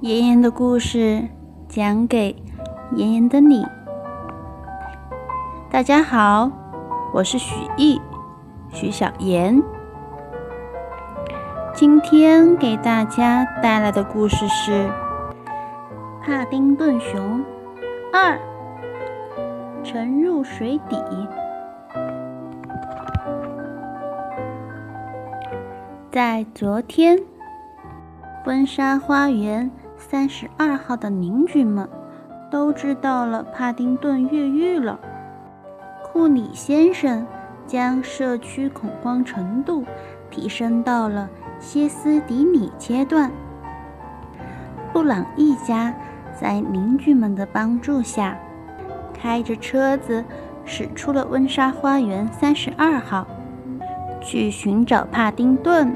妍妍的故事讲给妍妍的你。大家好，我是许艺，许小妍。今天给大家带来的故事是《帕丁顿熊二》，沉入水底。在昨天，温莎花园三十二号的邻居们都知道了帕丁顿越狱了。库里先生将社区恐慌程度提升到了歇斯底里阶段。布朗一家在邻居们的帮助下，开着车子驶出了温莎花园三十二号，去寻找帕丁顿。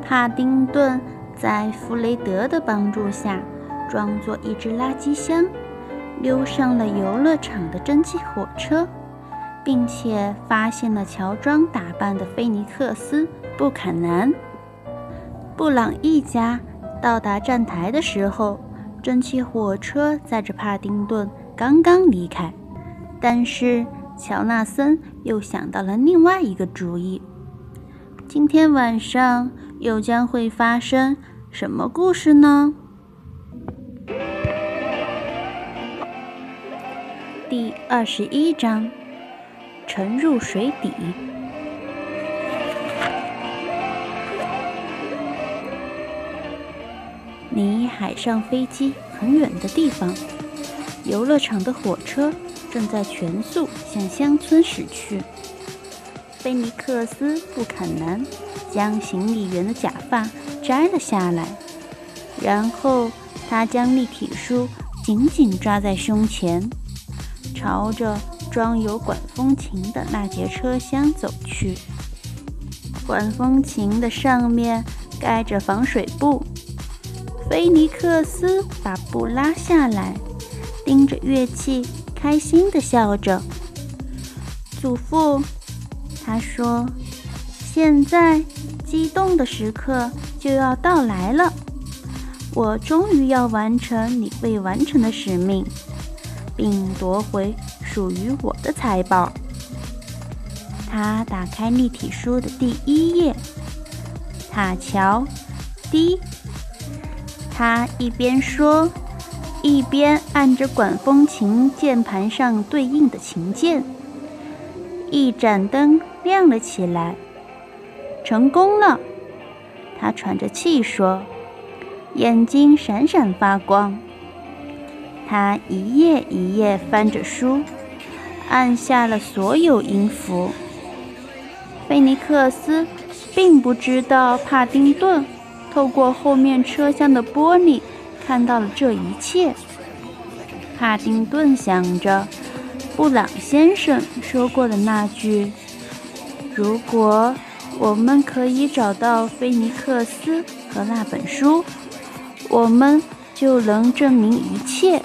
帕丁顿在弗雷德的帮助下，装作一只垃圾箱，溜上了游乐场的蒸汽火车，并且发现了乔装打扮的菲尼克斯·布坎南。布朗一家到达站台的时候，蒸汽火车载着帕丁顿刚刚离开，但是乔纳森又想到了另外一个主意。今天晚上又将会发生什么故事呢？第二十一章：沉入水底。离海上飞机很远的地方，游乐场的火车正在全速向乡村驶去。菲尼克斯·布坎南将行李员的假发摘了下来，然后他将立体书紧紧抓在胸前，朝着装有管风琴的那节车厢走去。管风琴的上面盖着防水布。菲尼克斯把布拉下来，盯着乐器，开心地笑着。祖父。他说：“现在，激动的时刻就要到来了。我终于要完成你未完成的使命，并夺回属于我的财宝。”他打开立体书的第一页，塔桥，D。他一边说，一边按着管风琴键盘上对应的琴键。一盏灯。亮了起来，成功了！他喘着气说，眼睛闪闪发光。他一页一页翻着书，按下了所有音符。菲尼克斯并不知道帕丁顿透过后面车厢的玻璃看到了这一切。帕丁顿想着布朗先生说过的那句。如果我们可以找到菲尼克斯和那本书，我们就能证明一切。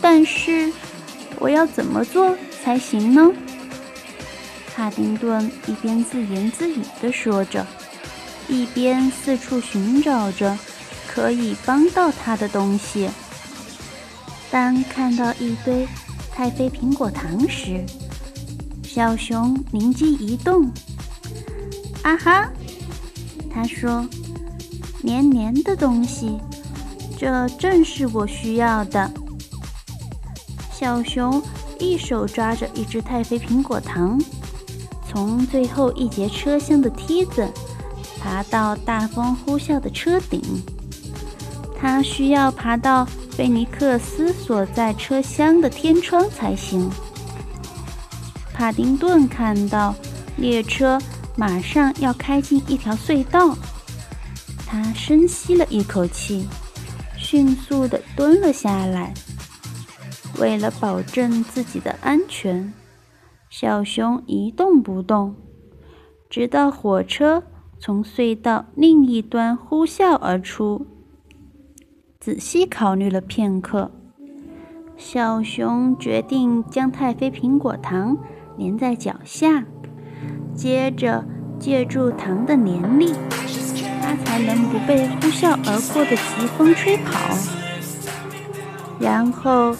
但是，我要怎么做才行呢？帕丁顿一边自言自语地说着，一边四处寻找着可以帮到他的东西。当看到一堆太妃苹果糖时，小熊灵机一动，啊哈！他说：“黏黏的东西，这正是我需要的。”小熊一手抓着一只太妃苹果糖，从最后一节车厢的梯子爬到大风呼啸的车顶。他需要爬到菲尼克斯所在车厢的天窗才行。帕丁顿看到列车马上要开进一条隧道，他深吸了一口气，迅速地蹲了下来。为了保证自己的安全，小熊一动不动，直到火车从隧道另一端呼啸而出。仔细考虑了片刻，小熊决定将太妃苹果糖。粘在脚下，接着借助糖的粘力，它才能不被呼啸而过的疾风吹跑。然后，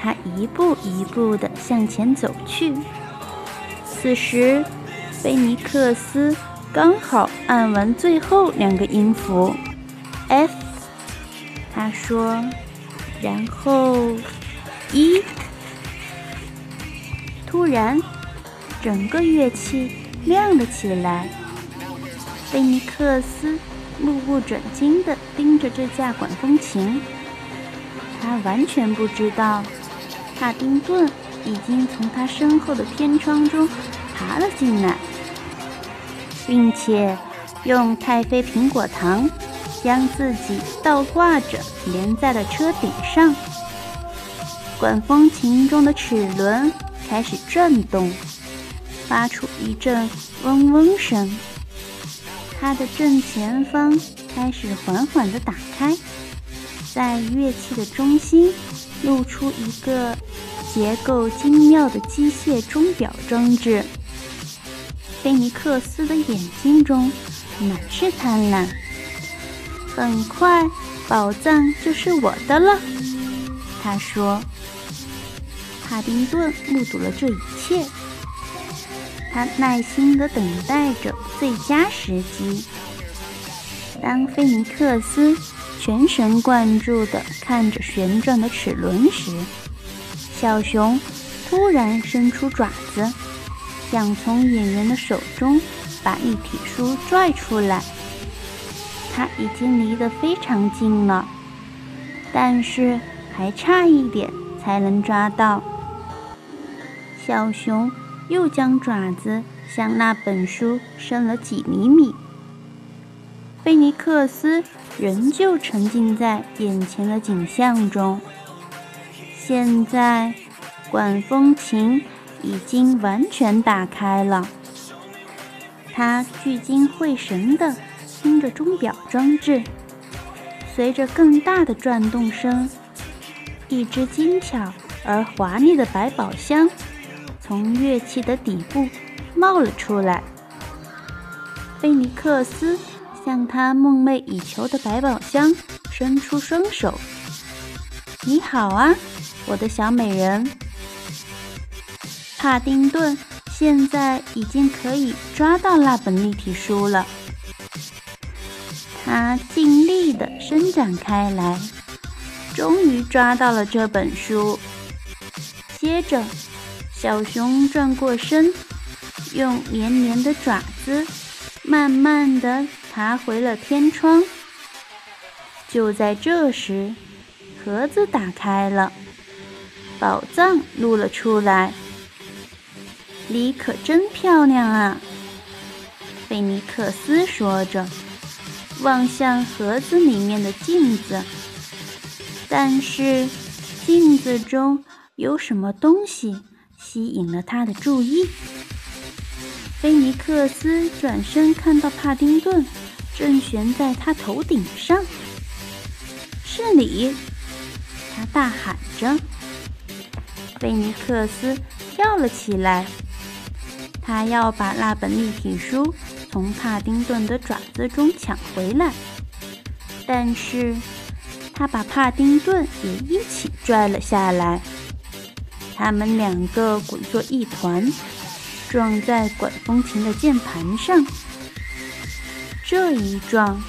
他一步一步地向前走去。此时，菲尼克斯刚好按完最后两个音符 F。他说：“然后，一。”突然，整个乐器亮了起来。菲尼克斯目不转睛地盯着这架管风琴，他完全不知道帕丁顿已经从他身后的天窗中爬了进来，并且用太妃苹果糖将自己倒挂着连在了车顶上。管风琴中的齿轮开始转动，发出一阵嗡嗡声。它的正前方开始缓缓地打开，在乐器的中心露出一个结构精妙的机械钟表装置。菲尼克斯的眼睛中满是贪婪，很快宝藏就是我的了，他说。帕丁顿目睹了这一切。他耐心地等待着最佳时机。当菲尼克斯全神贯注地看着旋转的齿轮时，小熊突然伸出爪子，想从演员的手中把立体书拽出来。它已经离得非常近了，但是还差一点才能抓到。小熊。又将爪子向那本书伸了几厘米。菲尼克斯仍旧沉浸在眼前的景象中。现在，管风琴已经完全打开了。他聚精会神地听着钟表装置，随着更大的转动声，一只精巧而华丽的百宝箱。从乐器的底部冒了出来，菲尼克斯向他梦寐以求的百宝箱伸出双手：“你好啊，我的小美人。”帕丁顿现在已经可以抓到那本立体书了，他尽力地伸展开来，终于抓到了这本书。接着。小熊转过身，用黏黏的爪子慢慢地爬回了天窗。就在这时，盒子打开了，宝藏露了出来。你可真漂亮啊！菲尼克斯说着，望向盒子里面的镜子。但是，镜子中有什么东西？吸引了他的注意。菲尼克斯转身看到帕丁顿正悬在他头顶上。“是你！”他大喊着。菲尼克斯跳了起来，他要把那本立体书从帕丁顿的爪子中抢回来，但是他把帕丁顿也一起拽了下来。他们两个滚作一团，撞在管风琴的键盘上。这一撞，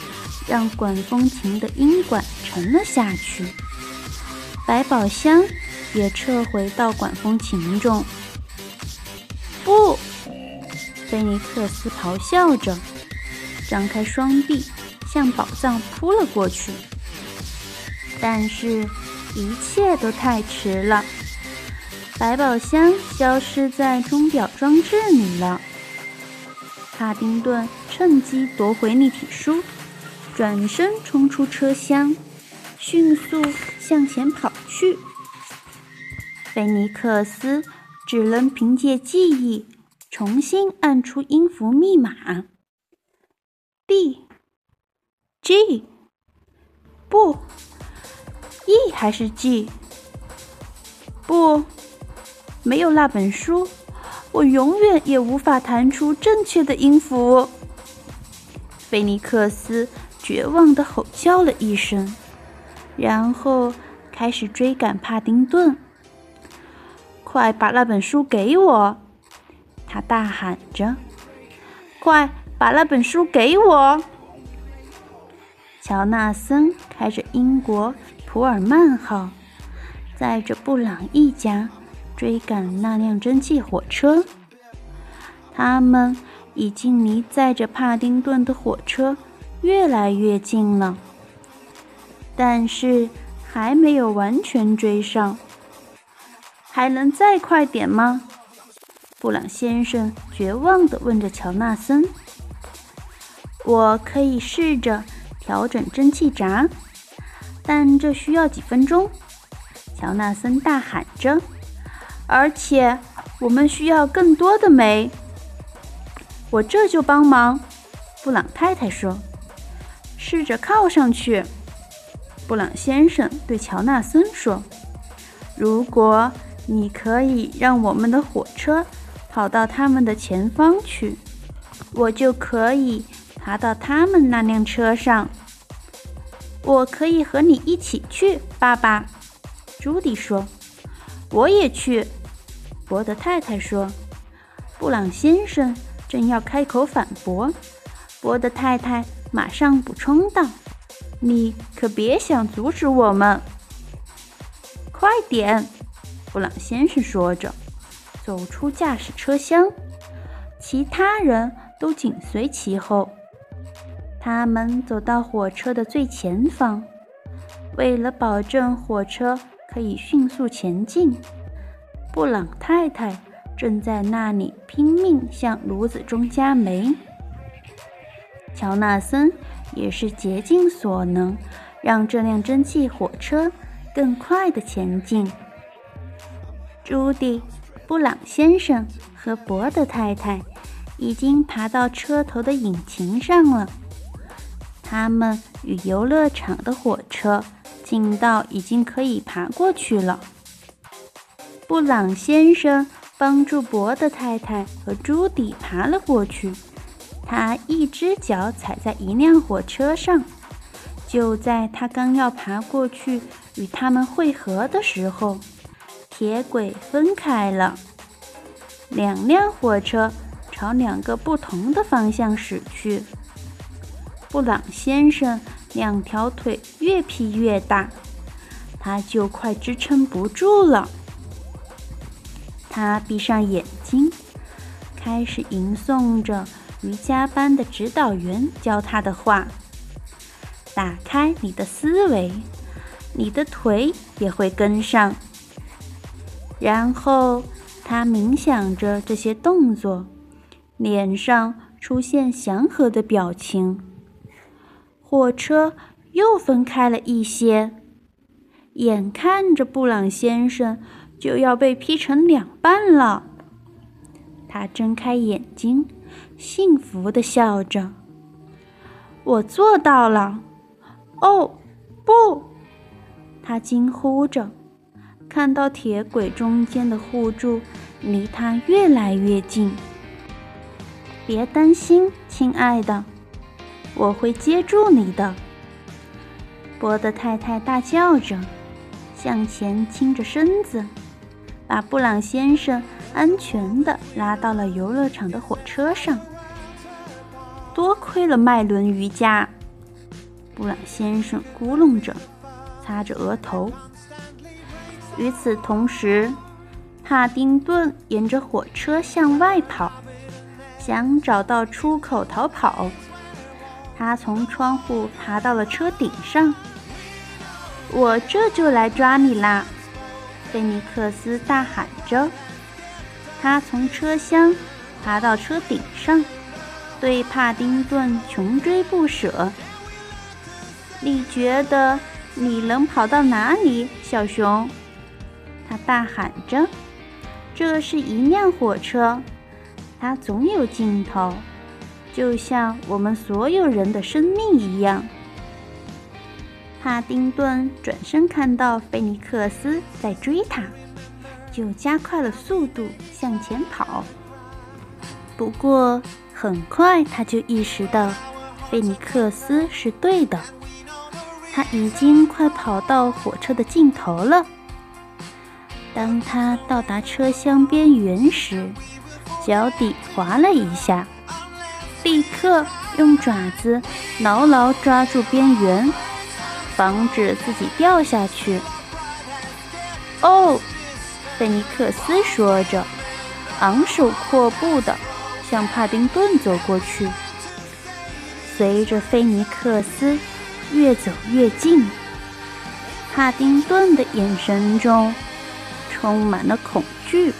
让管风琴的音管沉了下去，百宝箱也撤回到管风琴中。不！菲尼克斯咆哮着，张开双臂向宝藏扑了过去。但是，一切都太迟了。百宝箱消失在钟表装置里了。帕丁顿趁机夺回立体书，转身冲出车厢，迅速向前跑去。菲尼克斯只能凭借记忆重新按出音符密码：B、G，不，E 还是 G？不。没有那本书，我永远也无法弹出正确的音符。菲尼克斯绝望地吼叫了一声，然后开始追赶帕丁顿。“快把那本书给我！”他大喊着，“快把那本书给我！”乔纳森开着英国普尔曼号，载着布朗一家追赶那辆蒸汽火车。他们已经离载着帕丁顿的火车越来越近了，但是还没有完全追上。还能再快点吗？布朗先生绝望地问着乔纳森。“我可以试着。”调整蒸汽闸，但这需要几分钟。乔纳森大喊着：“而且我们需要更多的煤。”我这就帮忙，布朗太太说：“试着靠上去。”布朗先生对乔纳森说：“如果你可以让我们的火车跑到他们的前方去，我就可以。”爬到他们那辆车上，我可以和你一起去，爸爸。朱迪说：“我也去。”博德太太说：“布朗先生正要开口反驳，博德太太马上补充道：‘你可别想阻止我们。’快点！”布朗先生说着，走出驾驶车厢，其他人都紧随其后。他们走到火车的最前方，为了保证火车可以迅速前进，布朗太太正在那里拼命向炉子中加煤。乔纳森也是竭尽所能，让这辆蒸汽火车更快地前进。朱迪、布朗先生和博德太太已经爬到车头的引擎上了。他们与游乐场的火车近到已经可以爬过去了。布朗先生帮助博德太太和朱迪爬了过去。他一只脚踩在一辆火车上，就在他刚要爬过去与他们会合的时候，铁轨分开了，两辆火车朝两个不同的方向驶去。布朗先生两条腿越劈越大，他就快支撑不住了。他闭上眼睛，开始吟诵着瑜伽班的指导员教他的话：“打开你的思维，你的腿也会跟上。”然后他冥想着这些动作，脸上出现祥和的表情。火车又分开了一些，眼看着布朗先生就要被劈成两半了。他睁开眼睛，幸福地笑着：“我做到了！”哦，不！他惊呼着，看到铁轨中间的护柱离他越来越近。别担心，亲爱的。我会接住你的，波德太太大叫着，向前倾着身子，把布朗先生安全地拉到了游乐场的火车上。多亏了麦伦瑜伽，布朗先生咕哝着，擦着额头。与此同时，帕丁顿沿着火车向外跑，想找到出口逃跑。他从窗户爬到了车顶上。我这就来抓你啦！菲尼克斯大喊着。他从车厢爬到车顶上，对帕丁顿穷追不舍。你觉得你能跑到哪里，小熊？他大喊着。这是一辆火车，它总有尽头。就像我们所有人的生命一样，帕丁顿转身看到菲尼克斯在追他，就加快了速度向前跑。不过很快他就意识到，菲尼克斯是对的，他已经快跑到火车的尽头了。当他到达车厢边缘时，脚底滑了一下，立刻用爪子牢牢抓住边缘，防止自己掉下去。哦，菲尼克斯说着，昂首阔步地向帕丁顿走过去。随着菲尼克斯越走越近，帕丁顿的眼神中充满了恐惧。